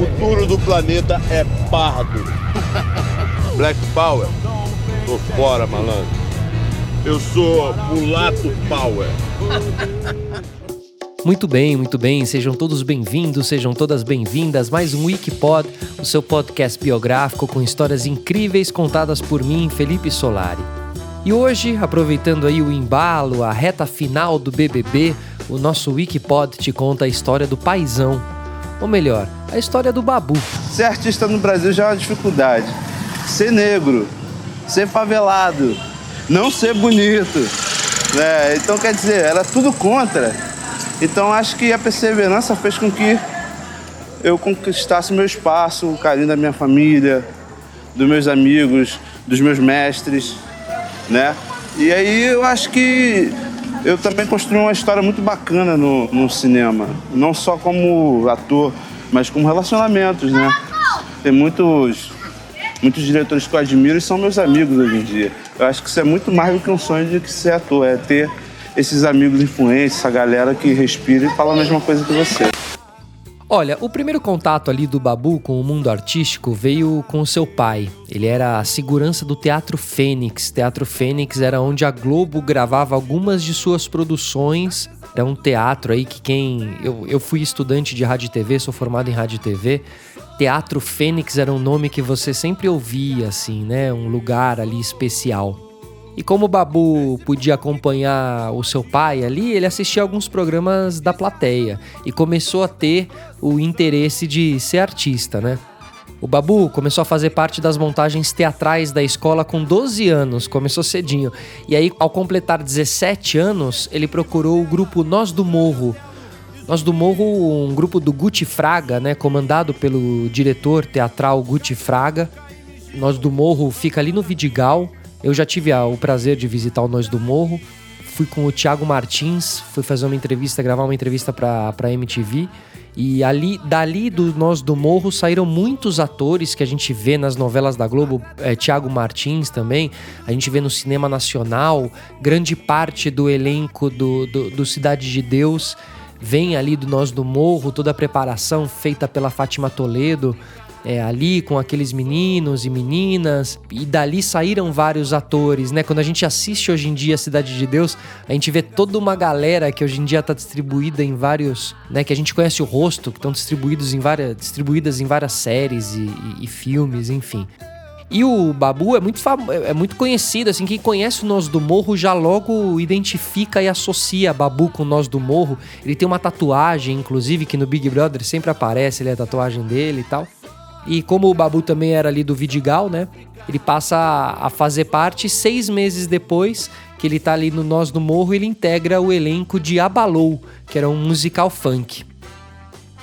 futuro do planeta é pardo. Black Power, tô fora, malandro. Eu sou Mulato Power. Muito bem, muito bem. Sejam todos bem-vindos, sejam todas bem-vindas. Mais um Wikipod, o seu podcast biográfico com histórias incríveis contadas por mim, Felipe Solari. E hoje, aproveitando aí o embalo, a reta final do BBB, o nosso Wikipod te conta a história do paizão. Ou melhor, a história do Babu. Ser artista no Brasil já é uma dificuldade. Ser negro, ser favelado, não ser bonito. Né? Então, quer dizer, era tudo contra. Então, acho que a perseverança fez com que eu conquistasse meu espaço, o carinho da minha família, dos meus amigos, dos meus mestres, né? E aí eu acho que eu também construí uma história muito bacana no, no cinema. Não só como ator, mas como relacionamentos, né? Tem muitos, muitos diretores que eu admiro e são meus amigos hoje em dia. Eu acho que isso é muito mais do que um sonho de ser ator, é ter esses amigos influentes, essa galera que respira e fala a mesma coisa que você. Olha, o primeiro contato ali do Babu com o mundo artístico veio com o seu pai. Ele era a segurança do Teatro Fênix. Teatro Fênix era onde a Globo gravava algumas de suas produções. Era um teatro aí que quem. Eu, eu fui estudante de rádio e TV, sou formado em rádio e TV. Teatro Fênix era um nome que você sempre ouvia, assim, né? Um lugar ali especial. E como o Babu podia acompanhar o seu pai ali, ele assistia alguns programas da plateia e começou a ter o interesse de ser artista, né? O Babu começou a fazer parte das montagens teatrais da escola com 12 anos, começou cedinho. E aí, ao completar 17 anos, ele procurou o grupo Nós do Morro. Nós do Morro, um grupo do Guti Fraga, né, comandado pelo diretor teatral Guti Fraga. Nós do Morro fica ali no Vidigal, eu já tive o prazer de visitar o Nós do Morro. Fui com o Thiago Martins, fui fazer uma entrevista, gravar uma entrevista para a MTV. E ali, dali do Nós do Morro saíram muitos atores que a gente vê nas novelas da Globo, é, Tiago Martins também, a gente vê no cinema nacional, grande parte do elenco do, do, do Cidade de Deus vem ali do Nós do Morro, toda a preparação feita pela Fátima Toledo é, ali com aqueles meninos e meninas, e dali saíram vários atores, né? Quando a gente assiste hoje em dia Cidade de Deus, a gente vê toda uma galera que hoje em dia está distribuída em vários, né? Que a gente conhece o rosto, que estão distribuídos em várias, distribuídas em várias séries e, e, e filmes, enfim. E o Babu é muito, é muito conhecido, assim, quem conhece o Nós do Morro já logo identifica e associa Babu com o Nós do Morro. Ele tem uma tatuagem, inclusive, que no Big Brother sempre aparece, ele é a tatuagem dele e tal. E como o Babu também era ali do Vidigal, né? Ele passa a fazer parte seis meses depois que ele tá ali no Nós do Morro, ele integra o elenco de Abalou, que era um musical funk.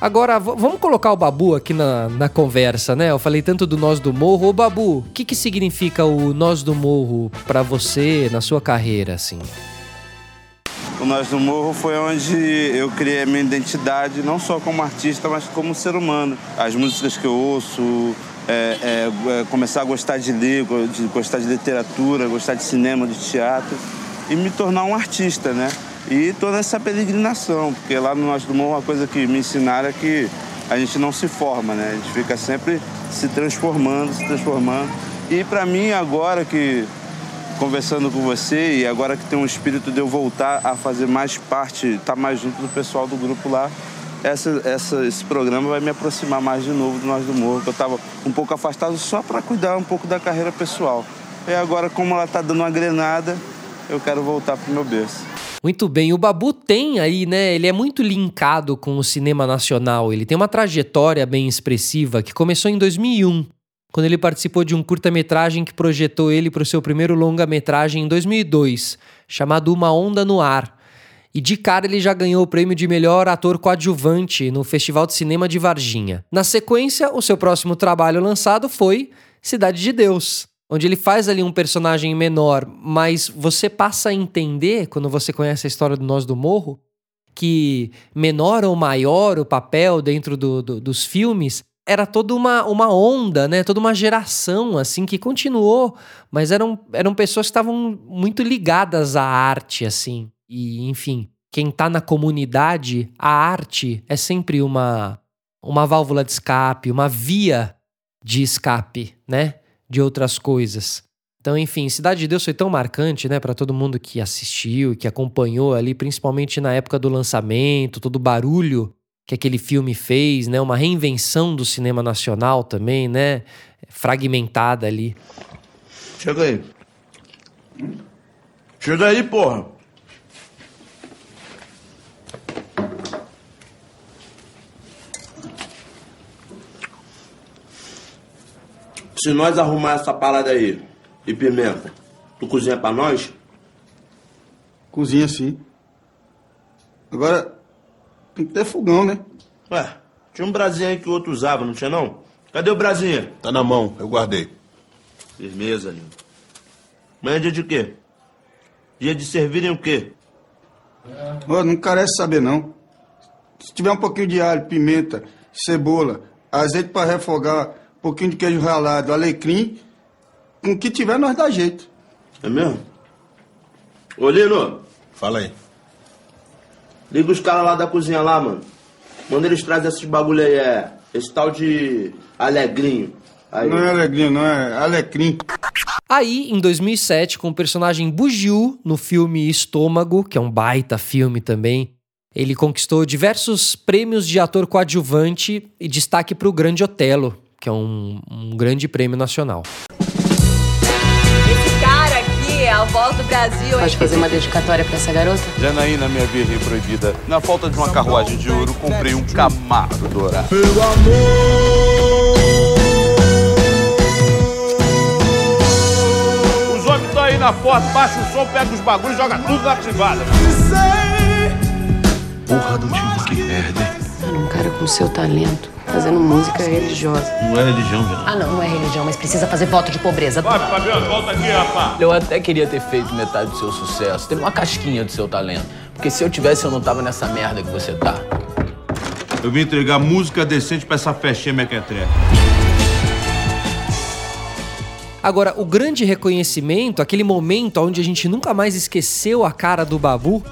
Agora, vamos colocar o Babu aqui na, na conversa, né? Eu falei tanto do Nós do Morro. Ô, Babu, o que, que significa o Nós do Morro para você na sua carreira, assim? O Nós do Morro foi onde eu criei a minha identidade, não só como artista, mas como ser humano. As músicas que eu ouço, é, é, é, começar a gostar de ler, de gostar de literatura, gostar de cinema, de teatro e me tornar um artista, né? E toda essa peregrinação, porque lá no Nós do Morro uma coisa que me ensinaram é que a gente não se forma, né? A gente fica sempre se transformando, se transformando. E para mim agora que conversando com você e agora que tem um espírito de eu voltar a fazer mais parte, estar tá mais junto do pessoal do grupo lá, essa, essa, esse programa vai me aproximar mais de novo do Nós do Morro, que eu estava um pouco afastado só para cuidar um pouco da carreira pessoal. E agora, como ela está dando uma grenada, eu quero voltar pro meu berço. Muito bem, o Babu tem aí, né? Ele é muito linkado com o cinema nacional. Ele tem uma trajetória bem expressiva que começou em 2001 quando ele participou de um curta-metragem que projetou ele para o seu primeiro longa-metragem em 2002, chamado Uma Onda no Ar. E de cara ele já ganhou o prêmio de melhor ator coadjuvante no Festival de Cinema de Varginha. Na sequência, o seu próximo trabalho lançado foi Cidade de Deus, onde ele faz ali um personagem menor, mas você passa a entender, quando você conhece a história do Nós do Morro, que menor ou maior o papel dentro do, do, dos filmes, era toda uma, uma onda, né? Toda uma geração, assim, que continuou, mas eram, eram pessoas que estavam muito ligadas à arte, assim. E, enfim, quem tá na comunidade, a arte é sempre uma, uma válvula de escape, uma via de escape, né? De outras coisas. Então, enfim, Cidade de Deus foi tão marcante, né, para todo mundo que assistiu, que acompanhou ali, principalmente na época do lançamento, todo o barulho que aquele filme fez, né, uma reinvenção do cinema nacional também, né, fragmentada ali. Chega aí. Chega aí, porra. Se nós arrumar essa parada aí e pimenta, tu cozinha pra nós? Cozinha sim. Agora, tem que ter fogão, né? Ué, tinha um brasinho aí que o outro usava, não tinha não? Cadê o brasinho? Tá na mão, eu guardei. Firmeza, lindo. Amanhã é dia de quê? Dia de servirem o quê? Ó, não carece saber não. Se tiver um pouquinho de alho, pimenta, cebola, azeite para refogar, um pouquinho de queijo ralado, alecrim, com o que tiver nós dá jeito. É mesmo? Ô, Lino, Fala aí. Liga os caras lá da cozinha lá, mano. Manda eles trazem esses bagulho aí, é... Esse tal de alegrinho. Aí. Não é alegria, não é alecrim. Aí, em 2007, com o personagem Bugiu no filme Estômago, que é um baita filme também, ele conquistou diversos prêmios de ator coadjuvante e destaque para o Grande Otelo, que é um, um grande prêmio nacional. A voz do Brasil. Pode fazer uma dedicatória pra essa garota? Janaína, minha virgem proibida. Na falta de uma carruagem de ouro, comprei um camaro dourado. Os homens estão aí na porta, baixa o som, pega os bagulhos e joga tudo na privada. Porra do time, que merda, hein? Mano, um cara com seu talento, fazendo música religiosa. Não é religião, já. Ah, não, não é religião, mas precisa fazer voto de pobreza. Vai, Fabiano, volta aqui, rapaz. Eu até queria ter feito metade do seu sucesso, ter uma casquinha do seu talento. Porque se eu tivesse, eu não tava nessa merda que você tá. Eu vim entregar música decente pra essa festinha mequetrefe. Agora, o grande reconhecimento, aquele momento onde a gente nunca mais esqueceu a cara do Babu,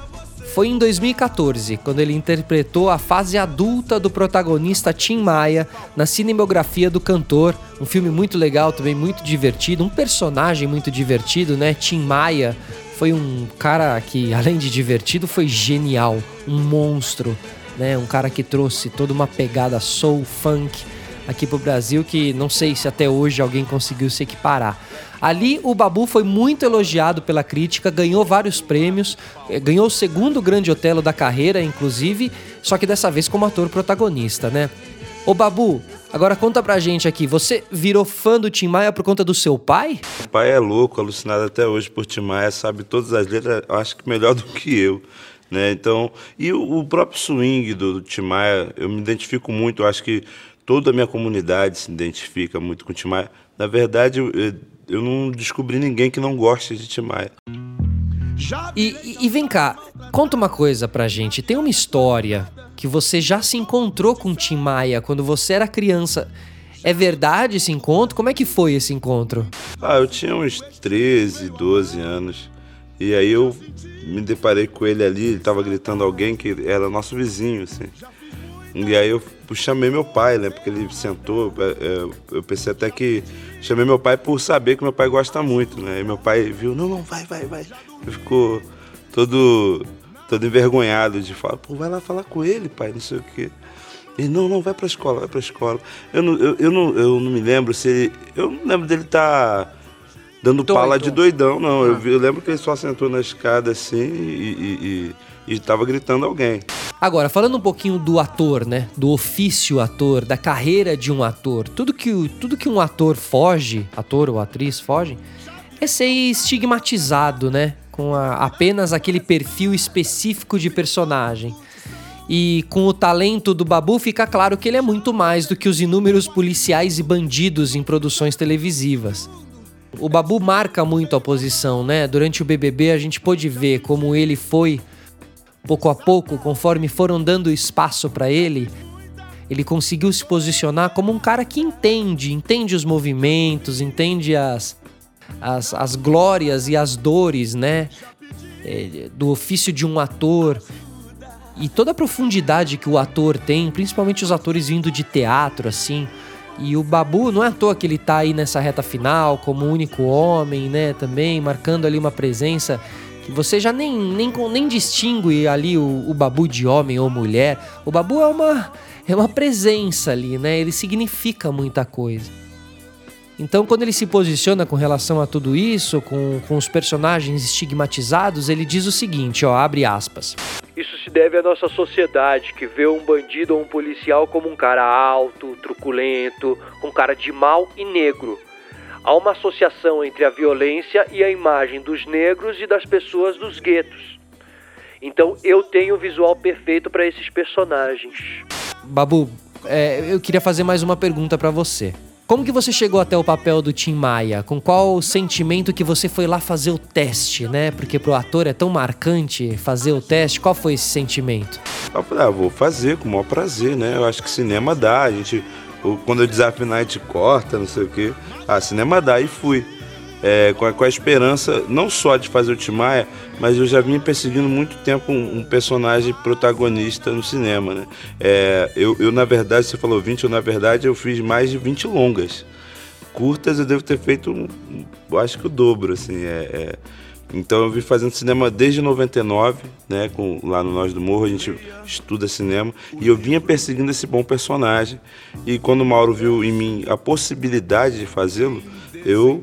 foi em 2014, quando ele interpretou a fase adulta do protagonista Tim Maia na cinematografia do cantor. Um filme muito legal, também muito divertido, um personagem muito divertido, né? Tim Maia foi um cara que, além de divertido, foi genial, um monstro, né? Um cara que trouxe toda uma pegada soul, funk aqui pro Brasil que não sei se até hoje alguém conseguiu se equiparar. Ali o Babu foi muito elogiado pela crítica, ganhou vários prêmios, eh, ganhou o segundo grande Otelo da carreira, inclusive, só que dessa vez como ator protagonista, né? Ô Babu, agora conta pra gente aqui, você virou fã do Tim Maia por conta do seu pai? O pai é louco, alucinado até hoje por Tim Maia, sabe todas as letras, acho que melhor do que eu. Né? Então, e o, o próprio swing do, do Tim Maia, eu me identifico muito, eu acho que toda a minha comunidade se identifica muito com o Tim Maia. Na verdade, eu não descobri ninguém que não goste de Tim Maia. E, e- e vem cá, conta uma coisa pra gente. Tem uma história que você já se encontrou com o Tim Maia quando você era criança. É verdade esse encontro? Como é que foi esse encontro? Ah, eu tinha uns 13, 12 anos. E aí eu me deparei com ele ali, ele tava gritando alguém que era nosso vizinho, assim. E aí eu chamei meu pai, né? Porque ele sentou, é, é, eu pensei até que chamei meu pai por saber que meu pai gosta muito, né? E meu pai viu, não, não, vai, vai, vai. Ele ficou todo, todo envergonhado de falar, pô, vai lá falar com ele, pai, não sei o quê. Ele, não, não, vai pra escola, vai pra escola. Eu não, eu, eu não, eu não me lembro se ele. Eu não lembro dele estar dando Doido. pala de doidão, não. Eu, vi- eu lembro que ele só sentou na escada assim e, e, e, e tava gritando alguém. Agora, falando um pouquinho do ator, né? Do ofício ator, da carreira de um ator. Tudo que, tudo que um ator foge, ator ou atriz foge, é ser estigmatizado, né? Com a- apenas aquele perfil específico de personagem. E com o talento do Babu fica claro que ele é muito mais do que os inúmeros policiais e bandidos em produções televisivas. O Babu marca muito a posição, né? Durante o BBB a gente pôde ver como ele foi pouco a pouco, conforme foram dando espaço pra ele, ele conseguiu se posicionar como um cara que entende, entende os movimentos, entende as, as, as glórias e as dores, né? eh, Do ofício de um ator. e toda a profundidade que o ator tem, principalmente os atores vindo de teatro, assim. E o Babu, não é à toa que ele tá aí nessa reta final, como único homem, né? Também marcando ali uma presença você já nem, nem, nem distingue ali o, o Babu de homem ou mulher. O Babu é uma, é uma presença ali, né? Ele significa muita coisa. Então, quando ele se posiciona com relação a tudo isso, com, com os personagens estigmatizados, ele diz o seguinte, ó, abre aspas. Isso se deve à nossa sociedade, que vê um bandido ou um policial como um cara alto, truculento, com cara de mal e negro. Há uma associação entre a violência e a imagem dos negros e das pessoas dos guetos. Então eu tenho o visual perfeito para esses personagens. Babu, é, eu queria fazer mais uma pergunta para você. Como que você chegou até o papel do Tim Maia? Com qual sentimento que você foi lá fazer o teste, né? Porque pro ator é tão marcante fazer o teste. Qual foi esse sentimento? Ah, vou fazer com o maior prazer, né? Eu acho que cinema dá, a gente... Quando eu desafinar, gente corta, não sei o quê. Ah, cinema dá, e fui é, com, a, com, a, esperança não só de fazer o Timaya, mas eu já vim perseguindo muito tempo um, um personagem protagonista no cinema. Né? É, eu, eu, na verdade, você falou 20, eu, na verdade, eu fiz mais de 20 longas. Curtas eu devo ter feito, um, acho que o dobro, assim. É, é, então eu vim fazendo cinema desde 99, né, com, lá no Nós do Morro, a gente estuda cinema, e eu vinha perseguindo esse bom personagem. E quando o Mauro viu em mim a possibilidade de fazê-lo, eu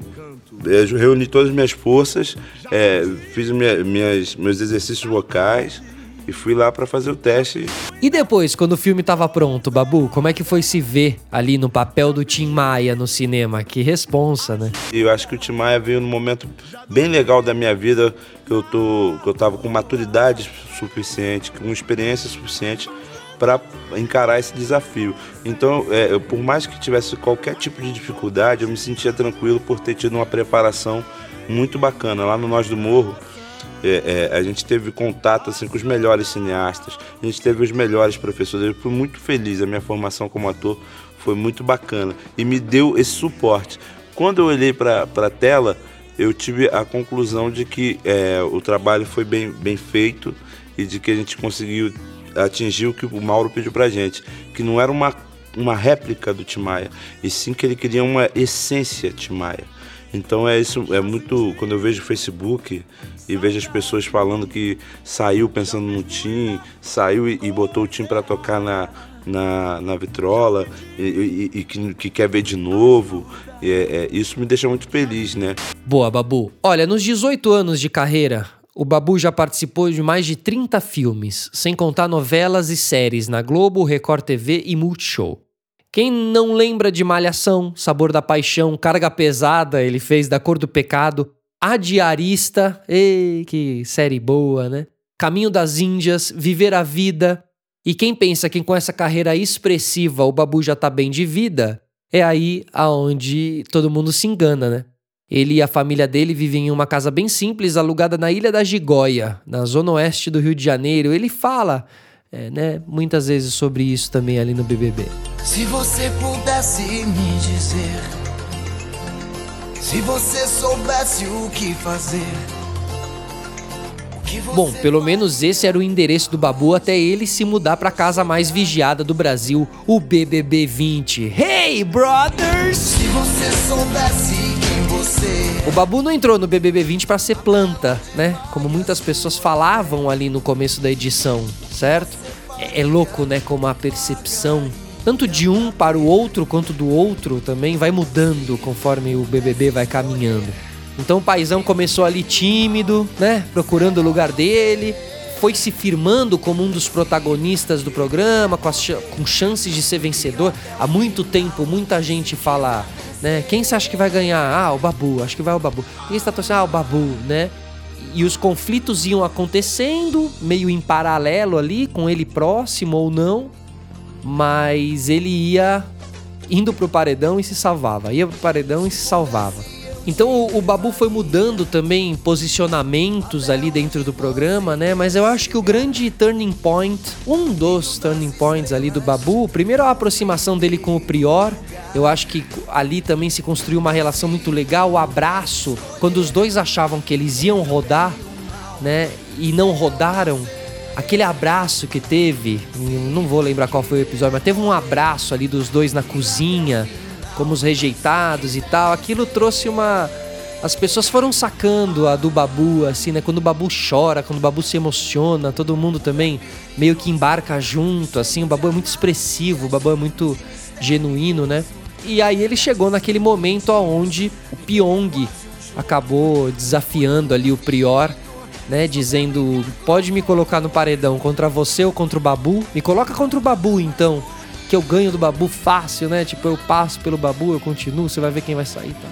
eu reuni todas as minhas forças, é, fiz minha, minhas, meus exercícios vocais e fui lá para fazer o teste. E depois, quando o filme estava pronto, Babu, como é que foi se ver ali no papel do Tim Maia no cinema? Que responsa, né? Eu acho que o Tim Maia veio num momento bem legal da minha vida, que eu tô, que eu tava com maturidade suficiente, com experiência suficiente para encarar esse desafio. Então, é, por mais que tivesse qualquer tipo de dificuldade, eu me sentia tranquilo por ter tido uma preparação muito bacana. Lá no Nós do Morro, é, é, a gente teve contato assim, com os melhores cineastas, a gente teve os melhores professores. Eu fui muito feliz, a minha formação como ator foi muito bacana e me deu esse suporte. Quando eu olhei para a tela, eu tive a conclusão de que é, o trabalho foi bem, bem feito e de que a gente conseguiu atingiu o que o Mauro pediu pra gente, que não era uma, uma réplica do Timaya, e sim que ele queria uma essência Timaya. Então é isso, é muito. Quando eu vejo o Facebook e vejo as pessoas falando que saiu pensando no Tim, saiu e, e botou o Tim para tocar na, na, na vitrola e, e, e que, que, quer ver de novo, é, é, isso me deixa muito feliz, né? Boa, Babu. Olha, nos 18 anos de carreira, o Babu já participou de mais de 30 filmes, sem contar novelas e séries na Globo, Record TV e Multishow. Quem não lembra de Malhação, Sabor da Paixão, Carga Pesada, ele fez da Cor do Pecado, A Diarista, ei, que série boa, né? Caminho das Índias, Viver a Vida. E quem pensa que com essa carreira expressiva o Babu já tá bem de vida, é aí aonde todo mundo se engana, né? Ele e a família dele vivem em uma casa bem simples, alugada na Ilha da Gigóia, na zona oeste do Rio de Janeiro. Ele fala é, né, muitas vezes sobre isso também ali no BBB. Se você pudesse me dizer, se você soubesse o que fazer. Bom, pelo menos esse era o endereço do Babu até ele se mudar para a casa mais vigiada do Brasil, o BBB 20. Hey, brothers! Se você soubesse o Babu não entrou no BBB 20 para ser planta, né? Como muitas pessoas falavam ali no começo da edição, certo? É, é louco, né? Como a percepção tanto de um para o outro quanto do outro também vai mudando conforme o BBB vai caminhando. Então o paizão começou ali tímido, né? Procurando o lugar dele, foi se firmando como um dos protagonistas do programa, com, ch com chances de ser vencedor. Há muito tempo, muita gente fala né? Quem você acha que vai ganhar? Ah, o Babu, acho que vai o Babu. Quem está torcendo? Ah, o Babu, né? E os conflitos iam acontecendo, meio em paralelo ali, com ele próximo ou não, mas ele ia indo pro paredão e se salvava, ia pro paredão e se salvava. Então o, o, Babu foi mudando também posicionamentos ali dentro do programa, né? Mas eu acho que o grande turning point, um dos turning points ali do Babu, primeiro a aproximação dele com o Prior. Eu acho que ali também se construiu uma relação muito legal, o abraço, quando os dois achavam que eles iam rodar, né? E não rodaram. aquele abraço que teve, não vou lembrar qual foi o episódio, mas teve um abraço ali dos dois na cozinha, como os rejeitados e tal. Aquilo trouxe uma as pessoas foram sacando a do Babu, assim, né? Quando o Babu chora, quando o Babu se emociona, todo mundo também meio que embarca junto, assim. O Babu é muito expressivo, o Babu é muito genuíno, né? E aí ele chegou naquele momento onde o Pyong acabou desafiando ali o Prior, né? Dizendo: pode me colocar no paredão contra você ou contra o Babu? Me coloca contra o Babu então, que eu ganho do Babu fácil, né? Tipo, eu passo pelo Babu, eu continuo, você vai ver quem vai sair, tá?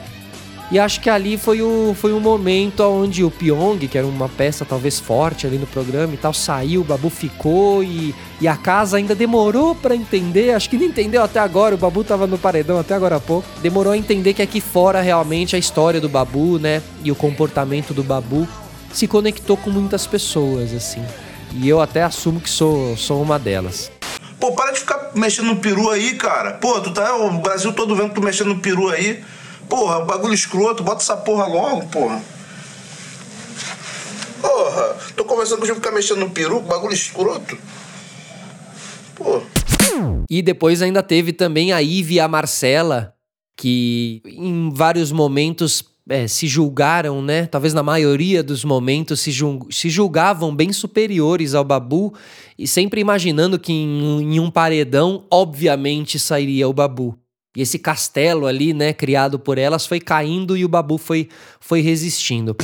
E acho que ali foi o, foi um momento onde o Pyong, que era uma peça talvez forte ali no programa e tal, saiu, o Babu ficou e, e a casa ainda demorou para entender. Acho que não entendeu até agora. O Babu tava no paredão até agora há pouco. Demorou a entender que aqui fora realmente a história do Babu, né? E o comportamento do Babu se conectou com muitas pessoas, assim. E eu até assumo que sou, sou uma delas. Pô, para de ficar mexendo no peru aí, cara. Pô, tu tá o Brasil todo vendo tu mexendo no peru aí. Porra, bagulho escroto, bota essa porra logo, porra. Porra, tô conversando com o ficar mexendo no peru, bagulho escroto. Porra. E depois ainda teve também a Ive e a Marcela, que em vários momentos é, se julgaram, né? Talvez na maioria dos momentos se, se julgavam bem superiores ao Babu e sempre imaginando que em, em um paredão, obviamente, sairia o Babu. E esse castelo ali, né, criado por elas, foi caindo e o Babu foi, foi resistindo.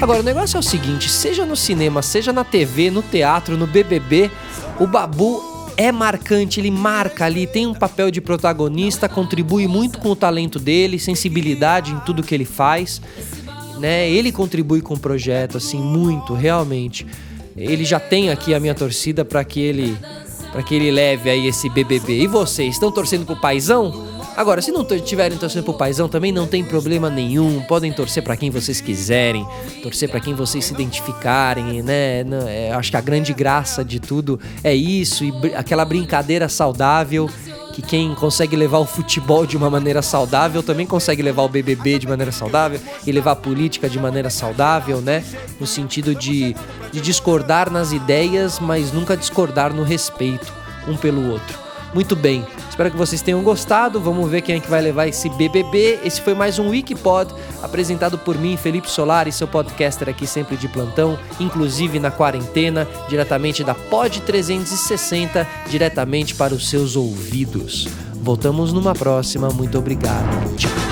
Agora, o negócio é o seguinte: seja no cinema, seja na TV, no teatro, no BBB, o Babu é marcante, ele marca ali, tem um papel de protagonista, contribui muito com o talento dele, sensibilidade em tudo que ele faz, né? Ele contribui com o projeto, assim, muito, realmente. Ele já tem aqui a minha torcida para que ele para que ele leve aí esse BBB. E vocês estão torcendo pro Paizão? Agora, se não tiverem torcendo pro Paizão, também não tem problema nenhum. Podem torcer para quem vocês quiserem, torcer para quem vocês se identificarem, né? É, acho que a grande graça de tudo é isso e aquela brincadeira saudável que quem consegue levar o futebol de uma maneira saudável também consegue levar o BBB de maneira saudável e levar a política de maneira saudável, né? No sentido de, de discordar nas ideias, mas nunca discordar no respeito um pelo outro. Muito bem, espero que vocês tenham gostado. Vamos ver quem é que vai levar esse BBB. Esse foi mais um Wikipod apresentado por mim, Felipe Solari, seu podcaster aqui sempre de plantão, inclusive na quarentena, diretamente da Pod 360, diretamente para os seus ouvidos. Voltamos numa próxima. Muito obrigado. Tchau.